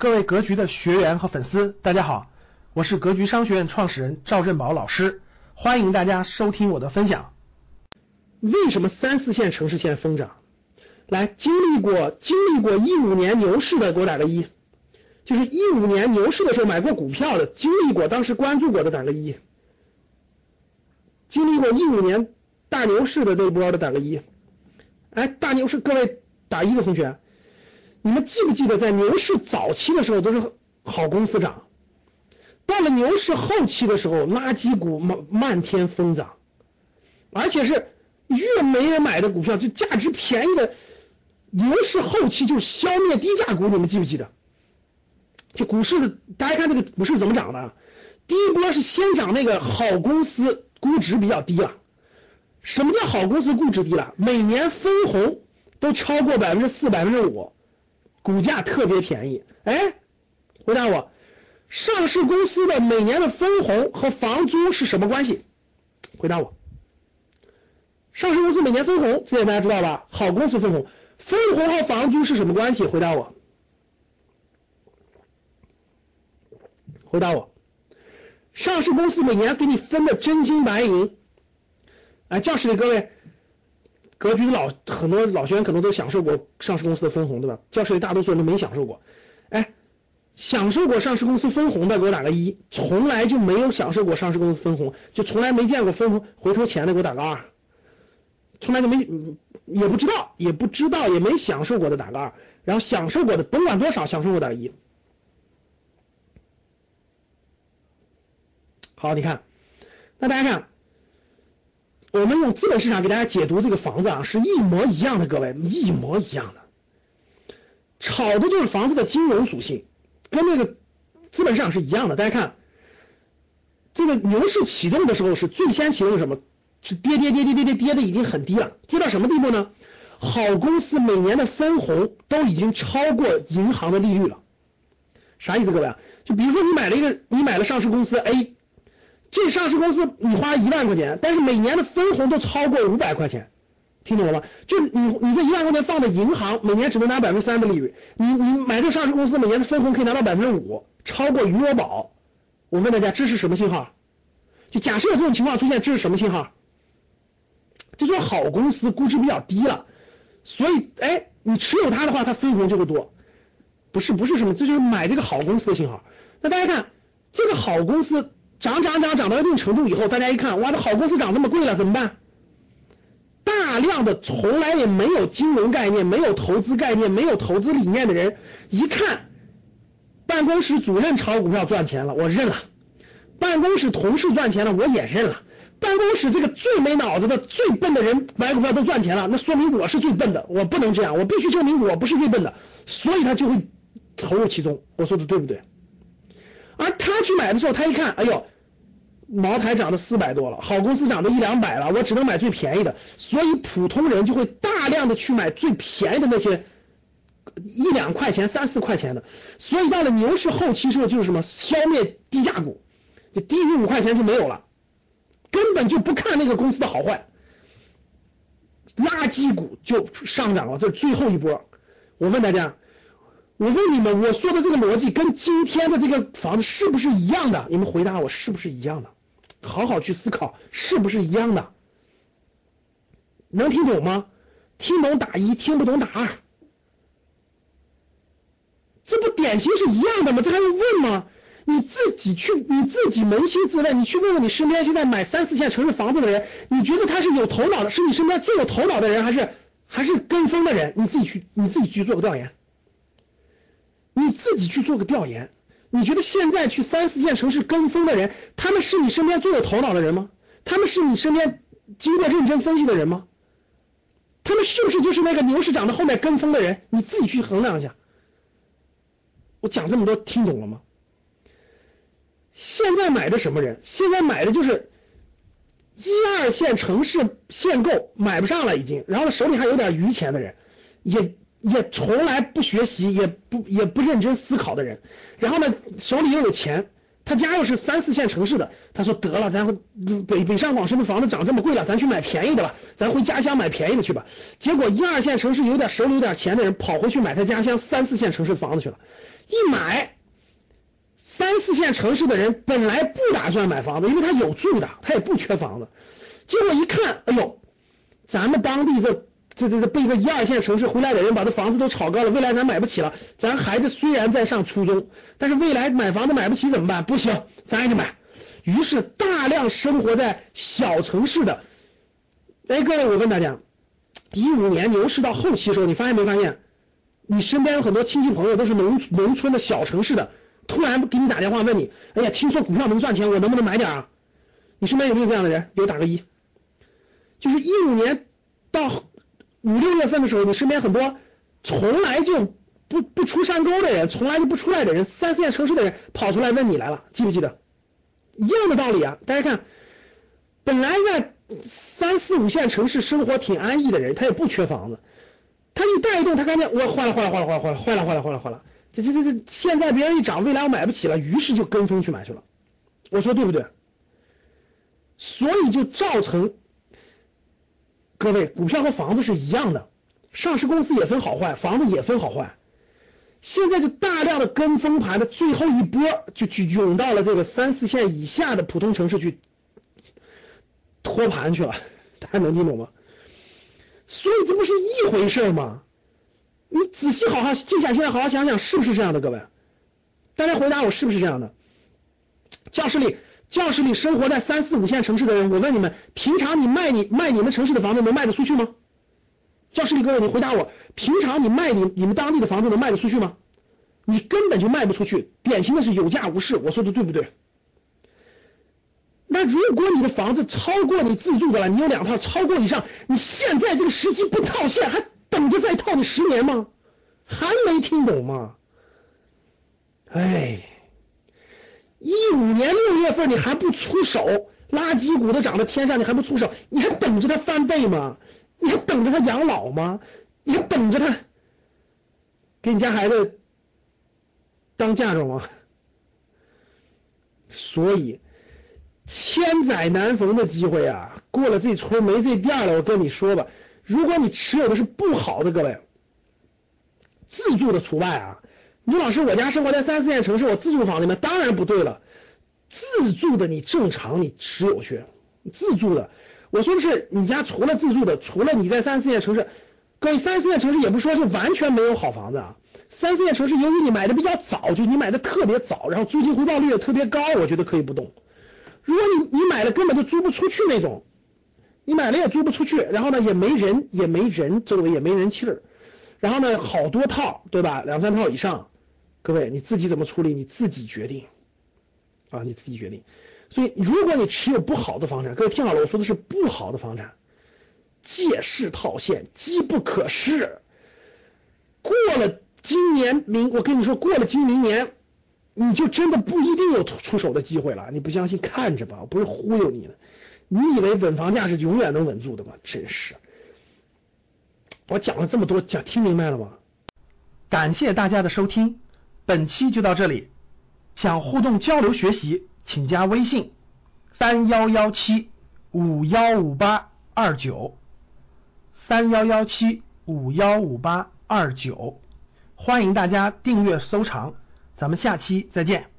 各位格局的学员和粉丝，大家好，我是格局商学院创始人赵振宝老师，欢迎大家收听我的分享。为什么三四线城市现在疯涨？来，经历过经历过一五年牛市的给我打个一，就是一五年牛市的时候买过股票的，经历过当时关注过的打个一，经历过一五年大牛市的那波的打个一。哎，大牛市，各位打一的同学。你们记不记得，在牛市早期的时候都是好公司涨，到了牛市后期的时候，垃圾股漫漫天疯涨，而且是越没人买的股票，就价值便宜的，牛市后期就消灭低价股，你们记不记得？就股市的，大家看这个股市怎么涨的？第一波是先涨那个好公司估值比较低了，什么叫好公司估值低了？每年分红都超过百分之四、百分之五。股价特别便宜，哎，回答我，上市公司的每年的分红和房租是什么关系？回答我，上市公司每年分红，这点大家知道吧？好公司分红，分红和房租是什么关系？回答我，回答我，上市公司每年给你分的真金白银，哎，教室里各位。格局老很多老学员可能都享受过上市公司的分红，对吧？教室里大多数人都没享受过。哎，享受过上市公司分红的给我打个一，从来就没有享受过上市公司分红，就从来没见过分红回头钱的给我打个二，从来就没也不知道也不知道也没享受过的打个二，然后享受过的甭管多少享受过打个一。好，你看，那大家看。我们用资本市场给大家解读这个房子啊，是一模一样的，各位一模一样的，炒的就是房子的金融属性，跟那个资本市场是一样的。大家看，这个牛市启动的时候是最先启动的什么？是跌跌跌跌跌跌跌的已经很低了，跌到什么地步呢？好公司每年的分红都已经超过银行的利率了。啥意思，各位？就比如说你买了一个，你买了上市公司 A。这上市公司你花一万块钱，但是每年的分红都超过五百块钱，听懂了吗？就你你这一万块钱放在银行，每年只能拿百分之三的利率，你你买这上市公司，每年的分红可以拿到百分之五，超过余额宝。我问大家，这是什么信号？就假设这种情况出现，这是什么信号？这就是好公司估值比较低了，所以哎，你持有它的话，它分红就会多。不是不是什么，这就是买这个好公司的信号。那大家看这个好公司。涨涨涨涨到一定程度以后，大家一看，哇，这好公司涨这么贵了，怎么办？大量的从来也没有金融概念、没有投资概念、没有投资理念的人，一看办公室主任炒股票赚钱了，我认了；办公室同事赚钱了，我也认了；办公室这个最没脑子的、最笨的人买股票都赚钱了，那说明我是最笨的，我不能这样，我必须证明我不是最笨的，所以他就会投入其中。我说的对不对？而他去买的时候，他一看，哎呦，茅台涨到四百多了，好公司涨到一两百了，我只能买最便宜的，所以普通人就会大量的去买最便宜的那些一两块钱、三四块钱的，所以到了牛市后期时候就是什么消灭低价股，就低于五块钱就没有了，根本就不看那个公司的好坏，垃圾股就上涨了，这最后一波。我问大家。我问你们，我说的这个逻辑跟今天的这个房子是不是一样的？你们回答我是不是一样的？好好去思考，是不是一样的？能听懂吗？听懂打一，听不懂打二。这不典型是一样的吗？这还用问吗？你自己去，你自己扪心自问，你去问问你身边现在买三四线城市房子的人，你觉得他是有头脑的，是你身边最有头脑的人，还是还是跟风的人？你自己去，你自己去做个调研。你自己去做个调研，你觉得现在去三四线城市跟风的人，他们是你身边最有头脑的人吗？他们是你身边经过认真分析的人吗？他们是不是就是那个牛市涨到后面跟风的人？你自己去衡量一下。我讲这么多，听懂了吗？现在买的什么人？现在买的就是一二线城市限购买不上了已经，然后手里还有点余钱的人，也。也从来不学习，也不也不认真思考的人，然后呢，手里又有钱，他家又是三四线城市的，他说得了，咱北北上广深的房子涨这么贵了，咱去买便宜的吧，咱回家乡买便宜的去吧。结果一二线城市有点手里有点钱的人跑回去买他家乡三四线城市的房子去了，一买，三四线城市的人本来不打算买房子，因为他有住的，他也不缺房子。结果一看，哎呦，咱们当地这这这这被这一二线城市回来的人把这房子都炒高了，未来咱买不起了。咱孩子虽然在上初中，但是未来买房子买不起怎么办？不行，咱也得买。于是大量生活在小城市的，哎，各位，我问大家，一五年牛市到后期的时候，你发现没发现？你身边有很多亲戚朋友都是农农村的小城市的，突然给你打电话问你，哎呀，听说股票能赚钱，我能不能买点啊？你身边有没有这样的人？给我打个一。就是一五年到五六月份的时候，你身边很多从来就不不出山沟的人，从来就不出来的人，三四线城市的人跑出来问你来了，记不记得？一样的道理啊！大家看，本来在三四五线城市生活挺安逸的人，他也不缺房子。他一带动，他看见我坏了坏了坏了坏了坏了坏了坏了坏了坏了，这这这这现在别人一涨，未来我买不起了，于是就跟风去买去了。我说对不对？所以就造成各位股票和房子是一样的，上市公司也分好坏，房子也分好坏。现在就大量的跟风盘的最后一波就去涌到了这个三四线以下的普通城市去托盘去了，大家能听懂吗？所以这不是一回事吗？你仔细好好静下心来好好想想，是不是这样的？各位，大家回答我，是不是这样的？教室里，教室里生活在三四五线城市的人，我问你们，平常你卖你卖你们城市的房子能卖得出去吗？教室里各位，你回答我，平常你卖你你们当地的房子能卖得出去吗？你根本就卖不出去，典型的是有价无市，我说的对不对？那如果你的房子超过你自住的了，你有两套超过以上，你现在这个时机不套现，还等着再套你十年吗？还没听懂吗？哎，一五年六月份你还不出手，垃圾股都涨到天上，你还不出手，你还等着它翻倍吗？你还等着它养老吗？你还等着它给你家孩子当嫁妆吗？所以。千载难逢的机会啊！过了这村没这店了。我跟你说吧，如果你持有的是不好的，各位，自住的除外啊。你老师，我家生活在三四线城市，我自住房里面当然不对了。自住的你正常你持有去，自住的，我说的是你家除了自住的，除了你在三四线城市，各位三四线城市也不说是完全没有好房子啊。三四线城市由于你买的比较早，就你买的特别早，然后租金回报率也特别高，我觉得可以不动。如果你你买了根本就租不出去那种，你买了也租不出去，然后呢也没人也没人，周围也没人气儿，然后呢好多套对吧？两三套以上，各位你自己怎么处理你自己决定啊，你自己决定。所以如果你持有不好的房产，各位听好了，我说的是不好的房产，借势套现，机不可失。过了今年明，我跟你说过了今明年。你就真的不一定有出手的机会了，你不相信看着吧，我不是忽悠你的。你以为稳房价是永远能稳住的吗？真是！我讲了这么多，讲听明白了吗？感谢大家的收听，本期就到这里。想互动交流学习，请加微信三幺幺七五幺五八二九三幺幺七五幺五八二九，欢迎大家订阅收藏。咱们下期再见。